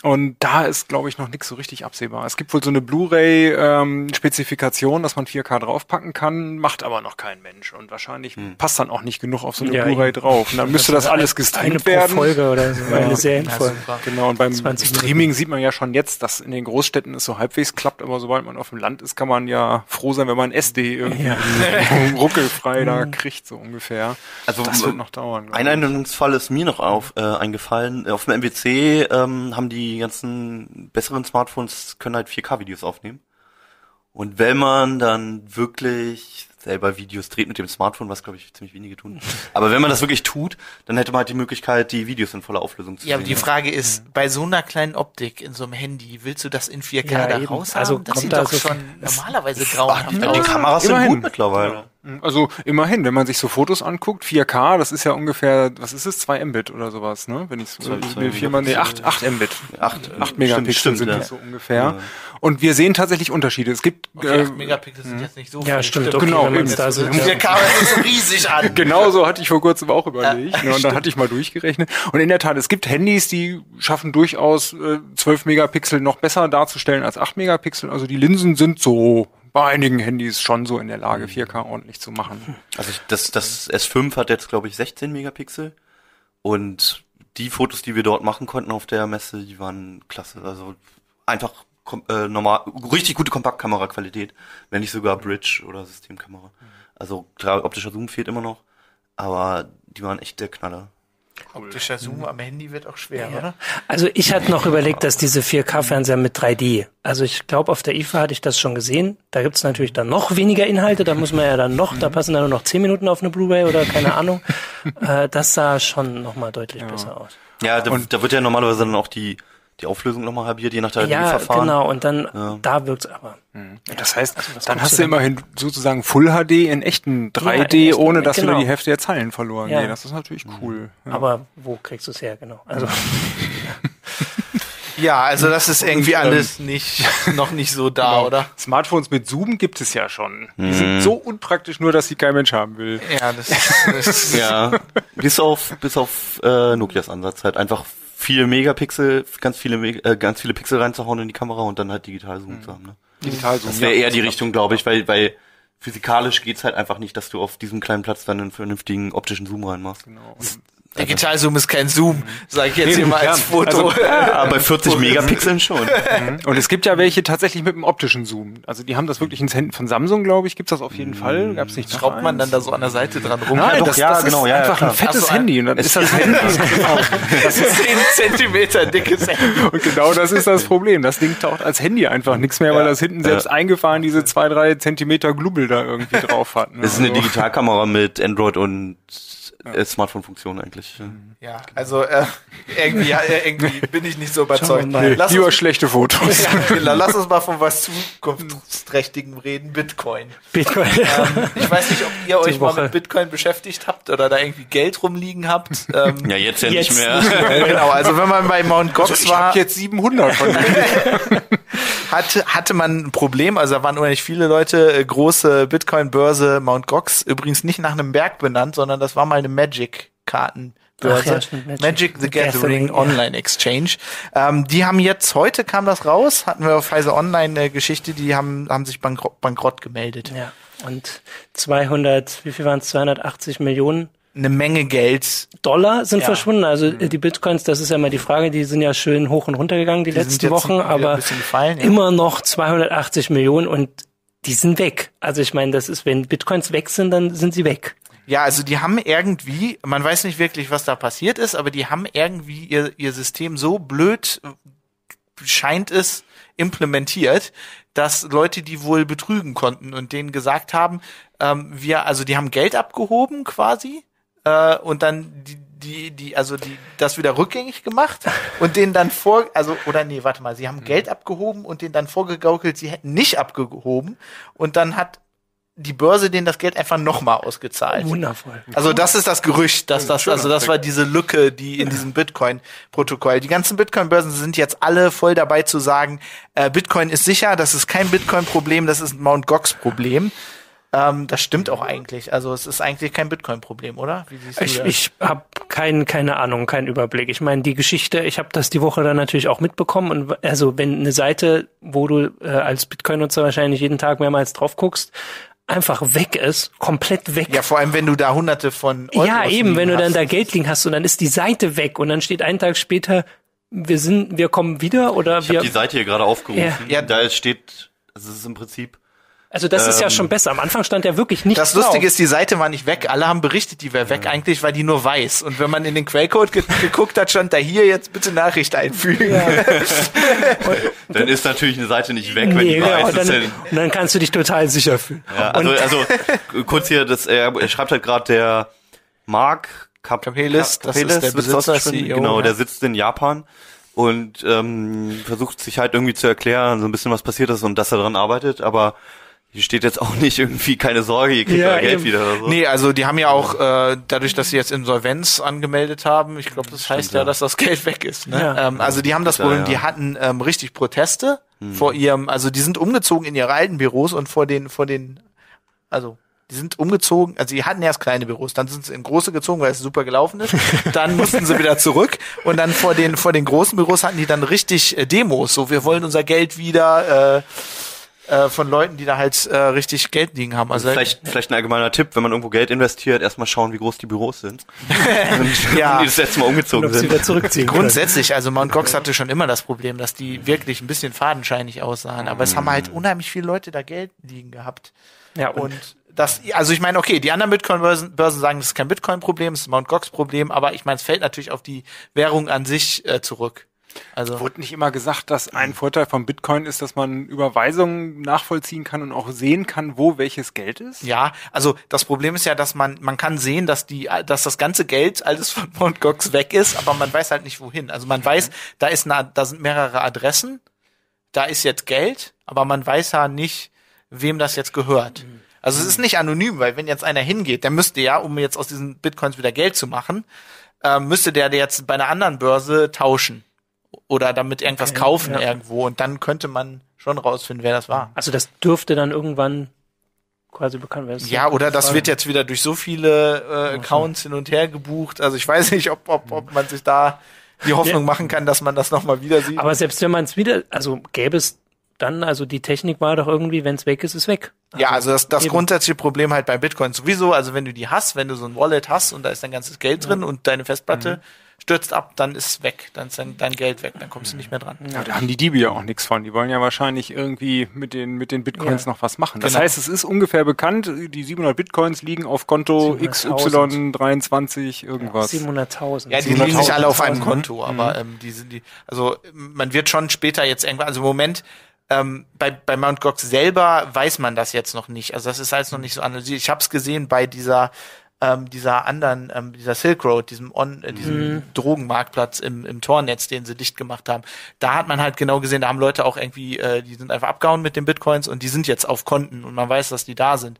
Und da ist, glaube ich, noch nichts so richtig absehbar. Es gibt wohl so eine Blu-ray-Spezifikation, dass man 4K draufpacken kann, macht aber noch kein Mensch. Und wahrscheinlich passt dann auch nicht genug auf so eine Ja, Blu-ray drauf. Und dann müsste das alles eine gestreamt pro werden. Folge oder so, eine Serienfolge. Genau, und beim 20 Streaming sieht man ja schon jetzt, dass in den Großstädten es so halbwegs klappt, aber sobald man auf dem Land ist, kann man ja froh sein, wenn man SD irgendwie Ja. ruckelfrei da kriegt, so ungefähr. Also, das wird noch dauern. Ein. Einwendungsfall ist mir noch auf, äh, eingefallen. Auf dem MWC ähm, haben die ganzen besseren Smartphones können halt 4K-Videos aufnehmen. Und wenn man dann wirklich selber Videos dreht mit dem Smartphone, was glaube ich ziemlich wenige tun. Aber wenn man das wirklich tut, dann hätte man halt die Möglichkeit, die Videos in voller Auflösung zu Ja, aber sehen. die Frage ist, bei so einer kleinen Optik in so einem Handy, willst du das in 4K Ja, da raus Also haben? Das kommt sieht da doch so- schon normalerweise Ah, grauenhaft die, die aus. Kameras sind gut mittlerweile. Also immerhin, wenn man sich so Fotos anguckt, 4K, das ist ja ungefähr, was ist es, 2 Mbit oder sowas, ne? Wenn ich zwei will viermal, nee, 8, 8 Mbit. Acht, 8 Megapixel stimmt, sind ja. das so ungefähr. Und wir sehen tatsächlich Unterschiede. Es gibt Okay, äh, 8 Megapixel sind jetzt nicht so Ja, viel. stimmt, okay, Genau, wenn es da sieht. Die Ja. Kamera ist so riesig an. Genau so hatte ich vor kurzem auch überlegt. ne, und dann stimmt. hatte ich mal durchgerechnet. Und in der Tat, es gibt Handys, die schaffen durchaus äh, 12 Megapixel noch besser darzustellen als 8 Megapixel. Also die Linsen sind so bei einigen Handys schon so in der Lage, 4K ordentlich zu machen. Also ich, das, das S5 hat jetzt, glaube ich, 16 Megapixel. Und die Fotos, die wir dort machen konnten auf der Messe, die waren klasse. Also einfach äh, normal, richtig gute Kompaktkameraqualität, wenn nicht sogar Bridge oder Systemkamera. Also klar, optischer Zoom fehlt immer noch, aber die waren echt der Knaller. Optischer Zoom am Handy wird auch schwer, oder? Also ich hatte noch überlegt, dass diese 4K-Fernseher mit 3D. Also ich glaube, auf der IFA hatte ich das schon gesehen. Da gibt's natürlich dann noch weniger Inhalte. Da muss man ja dann noch, da passen dann nur noch 10 Minuten auf eine Blu-ray oder keine Ahnung. äh, das sah schon nochmal deutlich besser aus. Ja, da, da wird ja normalerweise dann auch die, die Auflösung nochmal halbiert, je nach der Ja, Verfahren. genau. Und dann, da wirkt's aber. Das heißt, dann guckst hast du du immerhin sozusagen Full HD in echten 3D, in echten- ohne dass genau. wieder die Hälfte der Zeilen verloren Ja. gehen. Das ist natürlich cool. Ja. Aber wo kriegst du's her? Genau. Also Ja, also das ist irgendwie alles nicht, noch nicht so da, oder? Smartphones mit Zoom gibt es ja schon. Die sind so unpraktisch nur, dass sie kein Mensch haben will. Ja, das, das Ja, bis auf bis auf äh, Nokias Ansatz halt einfach viele Megapixel, ganz viele äh, ganz viele Pixel reinzuhauen in die Kamera und dann halt digital Zoom zu haben. Ne? Digital Zoom. Das wäre eher die Richtung, glaube ich, weil weil physikalisch geht's halt einfach nicht, dass du auf diesem kleinen Platz dann einen vernünftigen optischen Zoom reinmachst. Genau. Digital Zoom ist kein Zoom, sag ich jetzt hier mal als ja. Foto. Also, Aber bei 40 Megapixeln schon. Und es gibt ja welche tatsächlich mit einem optischen Zoom. Also die haben das wirklich ins Händen von Samsung, glaube ich, gibt's das auf jeden Fall. Gab's nicht noch Schraubt man eins? dann da so an der Seite dran rum? Nein, doch, das, ja, das genau, ist ja, ja, einfach klar. ein fettes so, Handy. Und dann ist das Handy. Das ist 10 Zentimeter dickes Handy. Und genau das ist das Problem. Das Ding taucht als Handy einfach nichts mehr, weil das hinten selbst eingefahren diese zwei, drei Zentimeter Glubbel da irgendwie drauf hat. Ne? Das ist eine Also- Digitalkamera mit Android und äh, Smartphone-Funktion eigentlich. Ja, also äh, irgendwie, ja, äh, irgendwie bin ich nicht so überzeugt. Mal. Lass Lieber uns, schlechte Fotos. ja, genau, lass uns mal von was zukunftsträchtigem reden, Bitcoin. Bitcoin. Ähm, ich weiß nicht, ob ihr euch mal mit Bitcoin beschäftigt habt oder da irgendwie Geld rumliegen habt. Ähm, Ja, jetzt ja Jetzt nicht mehr. äh, genau, also wenn man bei Mount Gox Ich war, habe jetzt 700 von denen. hatte, hatte man ein Problem, also da waren unheimlich viele Leute, äh, große Bitcoin-Börse Mount Gox, übrigens nicht nach einem Berg benannt, sondern das war mal eine Magic-Kartenbörse. Ach ja, Magic, Magic the the Gathering, Gathering, ja. Online Exchange. Ähm, die haben jetzt, heute kam das raus, hatten wir auf Pfizer Online eine Geschichte, die haben, haben sich bankrott, bankrott gemeldet. Ja. Und 200, wie viel waren es? 280 Millionen Eine Menge Geld. Dollar sind Ja. verschwunden. Also äh, die Bitcoins, das ist ja mal die Frage, die sind ja schön hoch und runter gegangen die, sind letzten Wochen, aber gefallen, ja. immer noch 280 Millionen und die sind weg. Also ich meine, das ist, wenn Bitcoins weg sind, dann sind sie weg. Ja, also die haben irgendwie, man weiß nicht wirklich, was da passiert ist, aber die haben irgendwie ihr, ihr System so blöd, äh, scheint es, implementiert, dass Leute die wohl betrügen konnten und denen gesagt haben, ähm, wir, also die haben Geld abgehoben quasi äh, und dann die, die, die, also die, das wieder rückgängig gemacht und denen dann vor, also, oder nee, warte mal, sie haben Geld abgehoben und denen dann vorgegaukelt, sie hätten nicht abgehoben und dann hat die Börse denen das Geld einfach nochmal ausgezahlt. Wundervoll. Also das ist das Gerücht, dass das, also das war diese Lücke, die in diesem Bitcoin-Protokoll. Die ganzen Bitcoin-Börsen sind jetzt alle voll dabei zu sagen, äh, Bitcoin ist sicher, das ist kein Bitcoin-Problem, das ist ein Mount Gox-Problem. Ähm, das stimmt auch eigentlich. Also es ist eigentlich kein Bitcoin-Problem, oder? Wie siehst du Ich, das? ich habe kein, keine Ahnung, keinen Überblick. Ich meine, die Geschichte, ich habe das die Woche dann natürlich auch mitbekommen. Und also wenn eine Seite, wo du äh, als Bitcoin-Nutzer wahrscheinlich jeden Tag mehrmals drauf guckst, einfach weg ist, komplett weg. ja, vor allem, wenn du da hunderte von Euros Ja, eben, wenn du dann da Geld liegen hast und dann ist die Seite weg und dann steht einen Tag später, wir sind, wir kommen wieder oder Ich habe wir. die Seite hier gerade aufgerufen. Ja. Da steht, es ist im Prinzip Also das ist ja Ähm, schon besser. Am Anfang stand ja wirklich nichts Das Lustige drauf. ist, die Seite war nicht weg. Alle haben berichtet, die wäre weg. Eigentlich war die nur weiß. Und wenn man in den Quellcode ge geguckt hat, stand da hier jetzt bitte Nachricht einfügen. Dann ist natürlich eine Seite nicht weg, wenn Nee, die ja, weiß und, ist. dann, Ja, und dann kannst du dich total sicher fühlen. ja, also, also kurz hier, das, er, er schreibt halt gerade der Mark Kap Capelis, das ist der Besitzer? CEO, Genau, ja. der sitzt in Japan und ähm, versucht sich halt irgendwie zu erklären, so ein bisschen was passiert ist und dass er daran arbeitet, aber hier steht jetzt auch nicht irgendwie, keine Sorge, ihr kriegt Ja, euer Geld eben. wieder oder so. Nee, also die haben ja auch, äh, dadurch, dass sie jetzt Insolvenz angemeldet haben, ich glaube, das heißt ja, ja. dass das Geld weg ist. Ne? Ja. Ähm, also die haben das Ja, Problem, ja. die hatten ähm, richtig Proteste vor ihrem, also die sind umgezogen in ihre alten Büros und vor den, vor den, also die sind umgezogen, also die hatten erst kleine Büros, dann sind sie in große gezogen, weil es super gelaufen ist. Dann mussten sie wieder zurück und dann vor den vor den großen Büros hatten die dann richtig äh, Demos, so wir wollen unser Geld wieder äh, äh, von Leuten, die da halt äh, richtig Geld liegen haben. Also Vielleicht, vielleicht ein allgemeiner Tipp, wenn man irgendwo Geld investiert, erstmal schauen, wie groß die Büros sind. und Ja. die das letzte Mal umgezogen sind. wieder zurückziehen. Grundsätzlich, also Mount Gox hatte schon immer das Problem, dass die wirklich ein bisschen fadenscheinig aussahen. Aber es haben halt unheimlich viele Leute da Geld liegen gehabt. Ja, und, Und das, also ich meine, okay, die anderen Bitcoin-Börsen Börsen sagen, das ist kein Bitcoin-Problem, es ist ein Mount Gox-Problem, aber ich meine, es fällt natürlich auf die Währung an sich äh, zurück. Also Wurde nicht immer gesagt, dass ein Vorteil von Bitcoin ist, dass man Überweisungen nachvollziehen kann und auch sehen kann, wo welches Geld ist? ja, also das Problem ist ja, dass man man kann sehen, dass die dass das ganze Geld alles von Mount Gox weg ist, aber man weiß halt nicht wohin. Also man weiß, da ist eine, da sind mehrere Adressen, da ist jetzt Geld, aber man weiß ja nicht, wem das jetzt gehört. Also es ist nicht anonym, weil wenn jetzt einer hingeht, der müsste ja, um jetzt aus diesen Bitcoins wieder Geld zu machen, äh, müsste der jetzt bei einer anderen Börse tauschen oder damit irgendwas kaufen ja. irgendwo und dann könnte man schon rausfinden, wer das war. also das dürfte dann irgendwann quasi bekannt werden. Ja, oder das wird jetzt wieder durch so viele äh, Accounts hin und her gebucht. Also ich weiß nicht, ob, ob, ob man sich da die Hoffnung machen kann, dass man das nochmal wieder sieht. Aber selbst wenn man es wieder, also gäbe es dann, also die Technik war doch irgendwie, wenn es weg ist, ist weg. ja, also das, das eben. grundsätzliche Problem halt bei Bitcoin sowieso, also wenn du die hast, wenn du so ein Wallet hast und da ist dein ganzes Geld drin und deine Festplatte stürzt ab, dann ist es weg, dann ist dein, dein Geld weg, dann kommst du nicht mehr dran. Ja, da haben die Diebe ja auch nichts von. Die wollen ja wahrscheinlich irgendwie mit den, mit den Bitcoins Ja. noch was machen. Das Genau. heißt, es ist ungefähr bekannt, die 700 Bitcoins liegen auf Konto 700.000. XY23 irgendwas. 700.000. Ja, die liegen nicht alle auf einem 700.000, Konto, aber ähm, die sind die, also man wird schon später jetzt irgendwann, also im Moment ähm, bei, bei Mount Gox selber weiß man das jetzt noch nicht. Also das ist alles noch nicht so analysiert. Ich habe es gesehen bei dieser ähm, dieser anderen, ähm, dieser Silk Road, diesem On, äh, diesem Drogenmarktplatz im, im Tornetz, den sie dicht gemacht haben. Da hat man halt genau gesehen, da haben Leute auch irgendwie, äh, die sind einfach abgehauen mit den Bitcoins und die sind jetzt auf Konten und man weiß, dass die da sind.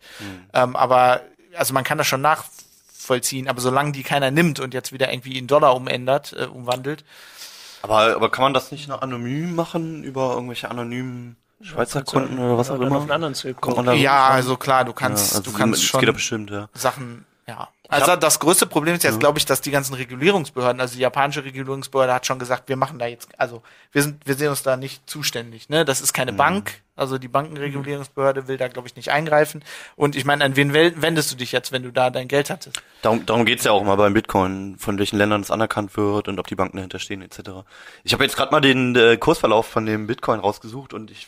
Ähm, aber also man kann das schon nachvollziehen, aber solange die keiner nimmt und jetzt wieder irgendwie in Dollar umändert, äh, umwandelt, Aber, aber kann man das nicht noch anonym machen über irgendwelche anonymen Schweizer Konten oder was auch immer? auf einen anderen Silk Kommt Road. man da ja, also klar, du kannst, Ja, also du kannst das schon bestimmt, ja. Sachen, ja. Also das größte Problem ist jetzt, glaube ich, dass die ganzen Regulierungsbehörden, also die japanische Regulierungsbehörde hat schon gesagt, wir machen da jetzt, also wir sind, wir sehen uns da nicht zuständig. Ne, das ist keine Bank, also die Bankenregulierungsbehörde will da, glaube ich, nicht eingreifen. Und ich meine, an wen wendest du dich jetzt, wenn du da dein Geld hattest? Darum, darum geht's ja auch mal beim Bitcoin, von welchen Ländern es anerkannt wird und ob die Banken dahinter stehen etc. Ich habe jetzt gerade mal den äh, Kursverlauf von dem Bitcoin rausgesucht und ich,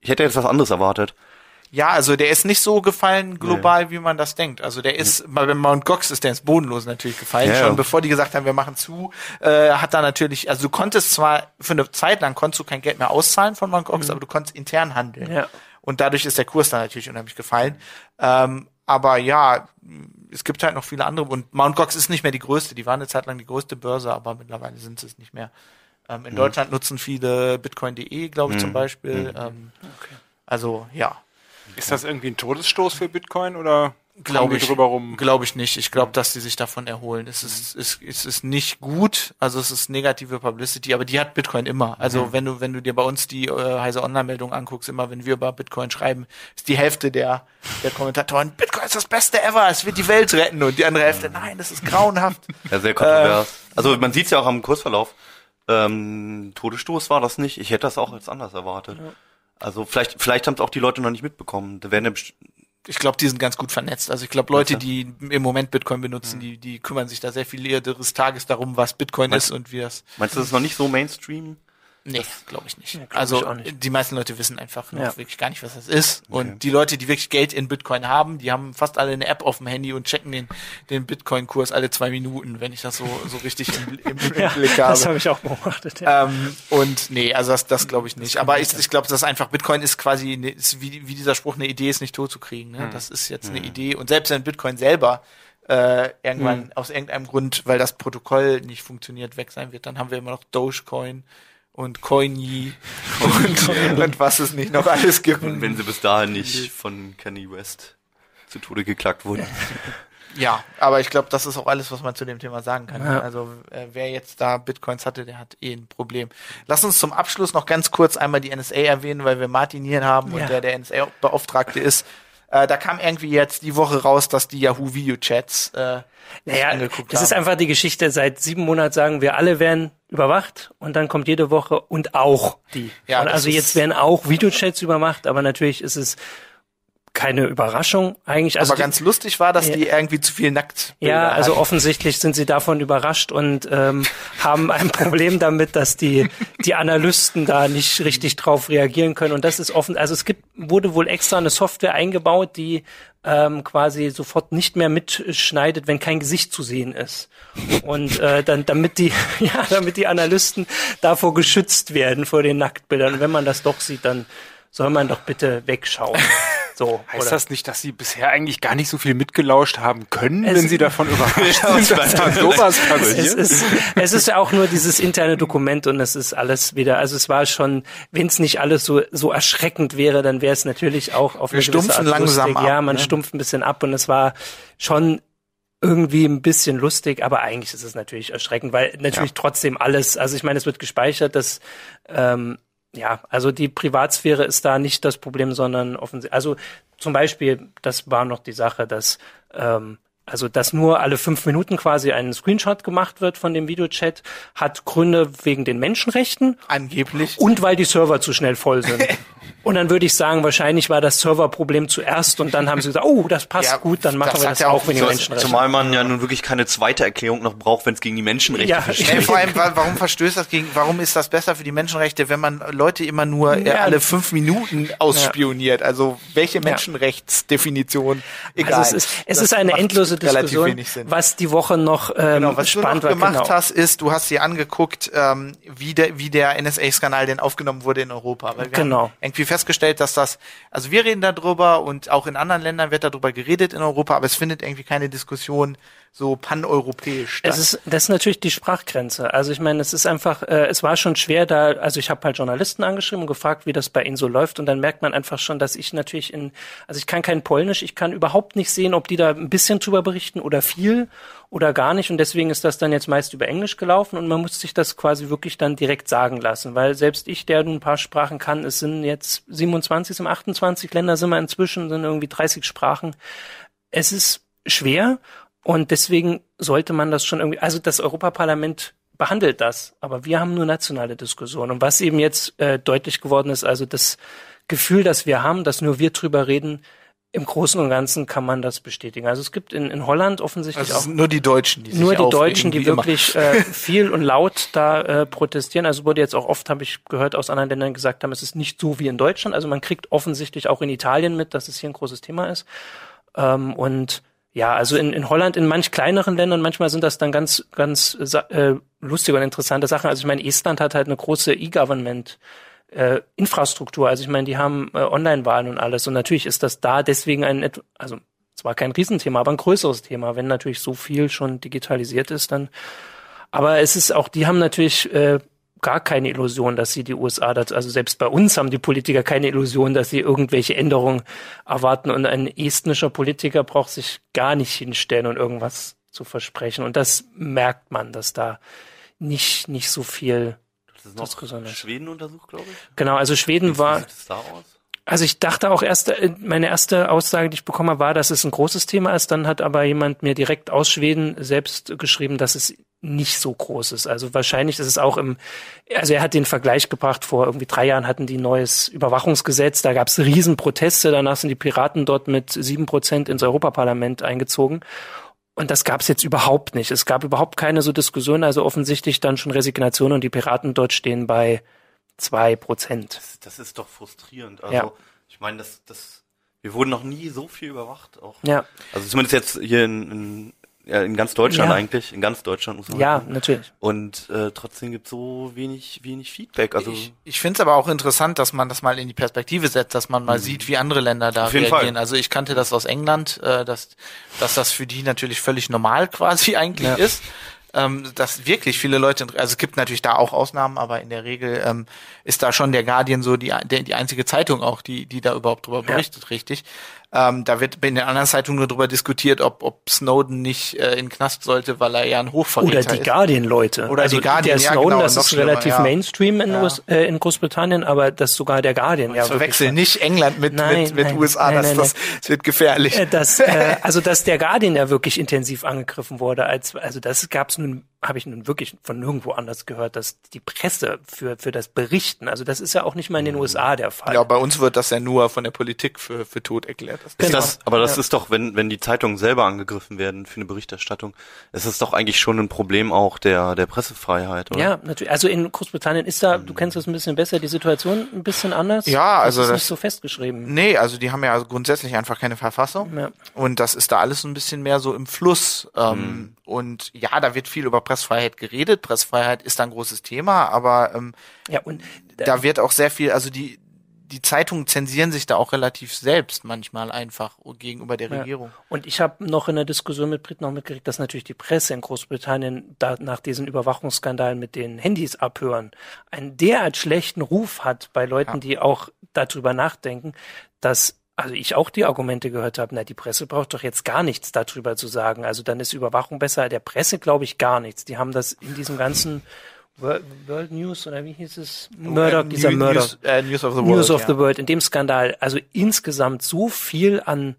ich hätte jetzt was anderes erwartet. Ja, also der ist nicht so gefallen global, wie man das denkt. Also der ist, bei Mount Gox ist der ins Bodenlos natürlich gefallen. Ja, Schon ja. bevor die gesagt haben, wir machen zu, äh, hat da natürlich, also du konntest zwar für eine Zeit lang konntest du kein Geld mehr auszahlen von Mount Gox, aber du konntest intern handeln. Ja. Und dadurch ist der Kurs dann natürlich unheimlich gefallen. Ähm, aber ja, es gibt halt noch viele andere. Und Mount Gox ist nicht mehr die größte. Die waren eine Zeit lang die größte Börse, aber mittlerweile sind sie es nicht mehr. Ähm, in Deutschland nutzen viele Bitcoin.de, glaube ich, zum Beispiel. Ähm, Also ja. Ist das irgendwie ein Todesstoß für Bitcoin oder? Glaube ich, drüber rum. glaube ich nicht. Ich glaube, dass die sich davon erholen. Es ist, es, es ist nicht gut, also es ist negative Publicity, aber die hat Bitcoin immer. Also wenn du, wenn du dir bei uns die äh, heise Online-Meldung anguckst, immer wenn wir über Bitcoin schreiben, ist die Hälfte der, der Kommentatoren, Bitcoin ist das Beste ever, es wird die Welt retten und die andere Hälfte, nein, das ist grauenhaft. Ja, sehr kontrovers. also man sieht es ja auch am Kursverlauf. Ähm, Todesstoß war das nicht. Ich hätte das auch als anders erwartet. Also vielleicht, vielleicht haben es auch die Leute noch nicht mitbekommen. Da werden ja Ich glaube, die sind ganz gut vernetzt. Also ich glaube, Leute, die im Moment Bitcoin benutzen, die, die kümmern sich da sehr viel ihres Tages darum, was Bitcoin ist und wie das. Meinst du, das ist noch nicht so Mainstream? Nee, glaube ich nicht. glaub also ich nicht. die meisten Leute wissen einfach noch Ja. wirklich gar nicht, was das ist. Und die Leute, die wirklich Geld in Bitcoin haben, die haben fast alle eine App auf dem Handy und checken den, den Bitcoin-Kurs alle zwei Minuten, wenn ich das so, so richtig im, im, im Ja, Blick das habe. habe ich auch beobachtet. Ja. Ähm, und nee, also das, das glaube ich nicht. Aber ich, ich glaube, das ist einfach, Bitcoin ist quasi, ne, ist wie, wie dieser Spruch, eine Idee ist nicht tot zu kriegen. Ne? Das ist jetzt eine Idee. Und selbst wenn Bitcoin selber äh, irgendwann aus irgendeinem Grund, weil das Protokoll nicht funktioniert, weg sein wird, dann haben wir immer noch Dogecoin und Coiny und, und was es nicht noch alles gibt. Und wenn sie bis dahin nicht von Kanye West zu Tode geklagt wurden. Ja, aber ich glaube, das ist auch alles, was man zu dem Thema sagen kann. Ja. Also äh, wer jetzt da Bitcoins hatte, der hat eh ein Problem. Lass uns zum Abschluss noch ganz kurz einmal die NSA erwähnen, weil wir Martin hier haben Ja. und der der NSA-Beauftragte ist. Äh, da kam irgendwie jetzt die Woche raus, dass die Yahoo Video-Chats äh, Naja, angeguckt das ist haben. einfach die Geschichte. Seit sieben Monaten sagen wir, alle werden überwacht und dann kommt jede Woche und auch die. Ja, und also jetzt werden auch Videochats überwacht, aber natürlich ist es keine Überraschung eigentlich. Also aber die- ganz lustig war, dass Ja. die irgendwie zu viel nackt ja, also hatten. offensichtlich sind sie davon überrascht und ähm, haben ein Problem damit, dass die die Analysten da nicht richtig drauf reagieren können. Und das ist offen. Also es gibt wurde wohl extra eine Software eingebaut, die ähm, quasi sofort nicht mehr mitschneidet, wenn kein Gesicht zu sehen ist. Und äh, dann damit die ja damit die Analysten davor geschützt werden vor den Nacktbildern. Und wenn man das doch sieht, dann soll man doch bitte wegschauen. So Heißt oder? das nicht, dass Sie bisher eigentlich gar nicht so viel mitgelauscht haben können, Es- wenn Sie davon überrascht sind, dass da sowas es passiert? ist, es ist ja auch nur dieses interne Dokument und es ist alles wieder, also es war schon, wenn es nicht alles so, so erschreckend wäre, dann wäre es natürlich auch auf Wir eine gewisse stumpfen Art langsam lustig. ab, Ja, man ne? stumpft ein bisschen ab und es war schon irgendwie ein bisschen lustig, aber eigentlich ist es natürlich erschreckend, weil natürlich trotzdem alles, also ich meine, es wird gespeichert, dass ähm, ja, also die Privatsphäre ist da nicht das Problem, sondern offensichtlich, also zum Beispiel, das war noch die Sache, dass ähm, also dass nur alle fünf Minuten quasi ein Screenshot gemacht wird von dem Videochat, hat Gründe wegen den Menschenrechten angeblich. und weil die Server zu schnell voll sind. Und dann würde ich sagen, wahrscheinlich war das Serverproblem zuerst und dann haben sie gesagt, oh, das passt Ja, gut, dann machen das wir das ja auch wegen den Menschenrechten. Zumal man ja nun wirklich keine zweite Erklärung noch braucht, wenn es gegen die Menschenrechte Ja. verstößt. Nee, vor allem, wa- warum verstößt das gegen, warum ist das besser für die Menschenrechte, wenn man Leute immer nur äh, Ja. alle fünf Minuten ausspioniert? Also welche Menschenrechtsdefinition? Egal. Also es ist, es ist eine endlose Diskussion, wenig Sinn. was die Woche noch ähm, Genau, was du spannend noch war. gemacht Genau. hast, ist, du hast dir angeguckt, ähm, wie der, wie der NSA-Skandal denn aufgenommen wurde in Europa. Weil wir Genau. haben irgendwie festgestellt, dass das, also wir reden darüber und auch in anderen Ländern wird darüber geredet in Europa, aber es findet irgendwie keine Diskussion so paneuropäisch. Es ist, das ist natürlich die Sprachgrenze. Also ich meine, es ist einfach, äh, es war schon schwer da, also ich habe halt Journalisten angeschrieben und gefragt, wie das bei ihnen so läuft und dann merkt man einfach schon, dass ich natürlich in, also ich kann kein Polnisch, ich kann überhaupt nicht sehen, ob die da ein bisschen drüber berichten oder viel oder gar nicht und deswegen ist das dann jetzt meist über Englisch gelaufen und man muss sich das quasi wirklich dann direkt sagen lassen, weil selbst ich, der nun ein paar Sprachen kann, es sind jetzt 27, es sind 28 Länder sind wir inzwischen, sind irgendwie 30 Sprachen. Es ist schwer und deswegen sollte man das schon irgendwie, also das Europaparlament behandelt das, aber wir haben nur nationale Diskussionen. Und was eben jetzt äh, deutlich geworden ist, also das Gefühl, das wir haben, dass nur wir drüber reden, im Großen und Ganzen kann man das bestätigen. Also es gibt in, in Holland offensichtlich also auch nur die Deutschen, die nur die Deutschen, die wirklich äh, viel und laut da äh, protestieren. Also wurde jetzt auch oft, habe ich gehört, aus anderen Ländern gesagt haben, es ist nicht so wie in Deutschland. Also man kriegt offensichtlich auch in Italien mit, dass es hier ein großes Thema ist. Ähm, und ja, also in, in Holland, in manch kleineren Ländern, manchmal sind das dann ganz, ganz äh, lustige und interessante Sachen. Also ich meine, Estland hat halt eine große E-Government. Äh, Infrastruktur, also ich meine, die haben äh, Online-Wahlen und alles und natürlich ist das da deswegen ein, also zwar kein Riesenthema, aber ein größeres Thema. Wenn natürlich so viel schon digitalisiert ist, dann. Aber es ist auch, die haben natürlich äh, gar keine Illusion, dass sie die USA dazu, also selbst bei uns haben die Politiker keine Illusion, dass sie irgendwelche Änderungen erwarten und ein estnischer Politiker braucht sich gar nicht hinstellen und irgendwas zu versprechen und das merkt man, dass da nicht, nicht so viel Das ist noch. Schweden untersucht, glaube ich. Genau, also Schweden Wie war, sieht es da aus? also ich dachte auch erst, äh, meine erste Aussage, die ich bekommen habe, war, dass es ein großes Thema ist. Dann hat aber jemand mir direkt aus Schweden selbst geschrieben, dass es nicht so groß ist. Also wahrscheinlich ist es auch im, also er hat den Vergleich gebracht, vor irgendwie drei Jahren hatten die neues Überwachungsgesetz, da gab es Riesenproteste, danach sind die Piraten dort mit sieben Prozent ins Europaparlament eingezogen. Und das gab es jetzt überhaupt nicht. Es gab überhaupt keine so Diskussion, also offensichtlich dann schon Resignation und die Piraten dort stehen bei zwei Prozent. Das, das ist doch frustrierend. Also, Ja. ich meine, das, das, wir wurden noch nie so viel überwacht. Auch. Ja, Also zumindest jetzt hier in, in, ja, in ganz Deutschland Ja. eigentlich, in ganz Deutschland muss man ja, sagen. natürlich. Und äh, trotzdem gibt so wenig, wenig Feedback. Also ich ich finde es aber auch interessant, dass man das mal in die Perspektive setzt, dass man mal sieht, wie andere Länder da Auf jeden reagieren. Fall. Also ich kannte das aus England, äh, dass, dass das für die natürlich völlig normal quasi eigentlich Ja. ist. Ähm, dass wirklich viele Leute, also es gibt natürlich da auch Ausnahmen, aber in der Regel ähm, ist da schon der Guardian so die, der, die einzige Zeitung auch, die, die da überhaupt drüber berichtet, richtig. Ähm, da wird in den anderen Zeitungen nur drüber diskutiert, ob, ob Snowden nicht äh, in den Knast sollte, weil er ja ein Hochverräter Oder die ist. Guardian-Leute. Oder also die Guardian, der ja, Snowden, genau, das ist relativ ja. Mainstream in, Ja. US, äh, in Großbritannien, aber dass sogar der Guardian ja Ich verwechsel wirklich- nicht England mit, Nein, mit, mit nein, USA, nein, das, das, das wird gefährlich. Äh, dass, äh, also dass der Guardian ja wirklich intensiv angegriffen wurde, als also das gab's nun habe ich nun wirklich von nirgendwo anders gehört, dass die Presse für für das Berichten, also das ist ja auch nicht mal in den USA der Fall. Ja, bei uns wird das ja nur von der Politik für, für tot erklärt. Das Ist Genau. das, aber das Ja. ist doch, wenn, wenn die Zeitungen selber angegriffen werden für eine Berichterstattung, ist es doch eigentlich schon ein Problem auch der, der Pressefreiheit, oder? Ja, natürlich. Also in Großbritannien ist da, du kennst das ein bisschen besser, die Situation ein bisschen anders. Ja, also das ist das- nicht so festgeschrieben. Nee, also die haben ja grundsätzlich einfach keine Verfassung. Ja. Und das ist da alles so ein bisschen mehr so im Fluss. Ähm, Und ja, da wird viel über Pressefreiheit geredet. Pressefreiheit ist ein großes Thema, aber ähm, Ja, und da wird auch sehr viel, also die, die Zeitungen zensieren sich da auch relativ selbst manchmal einfach gegenüber der Ja. Regierung. Und ich habe noch in der Diskussion mit Briten noch mitgekriegt, dass natürlich die Presse in Großbritannien da nach diesen Überwachungsskandalen mit den Handys abhören einen derart schlechten Ruf hat bei Leuten, Ja. die auch darüber nachdenken, dass also ich auch die Argumente gehört habe, na, die Presse braucht doch jetzt gar nichts darüber zu sagen. Also dann ist Überwachung besser. Der Presse glaube ich gar nichts. Die haben das in diesem ganzen World, World News oder wie hieß es? Murdoch, dieser Murdoch. News, äh, News of the World. News of the World, in dem Skandal, also insgesamt so viel an,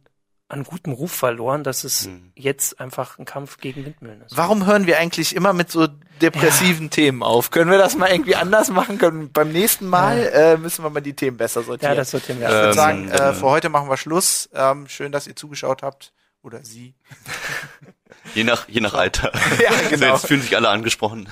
an gutem Ruf verloren, dass es Hm. jetzt einfach ein Kampf gegen Windmühlen ist. Warum hören wir eigentlich immer mit so depressiven Themen auf? Können wir das mal irgendwie anders machen? Können beim nächsten Mal äh, müssen wir mal die Themen besser sortieren. Ja, das sortieren wir. ich würde Ähm, sagen, äh, äh, für heute machen wir Schluss. Ähm, schön, dass ihr zugeschaut habt. Oder Sie. Je nach, je nach Alter. Ja, Also genau. jetzt fühlen sich alle angesprochen.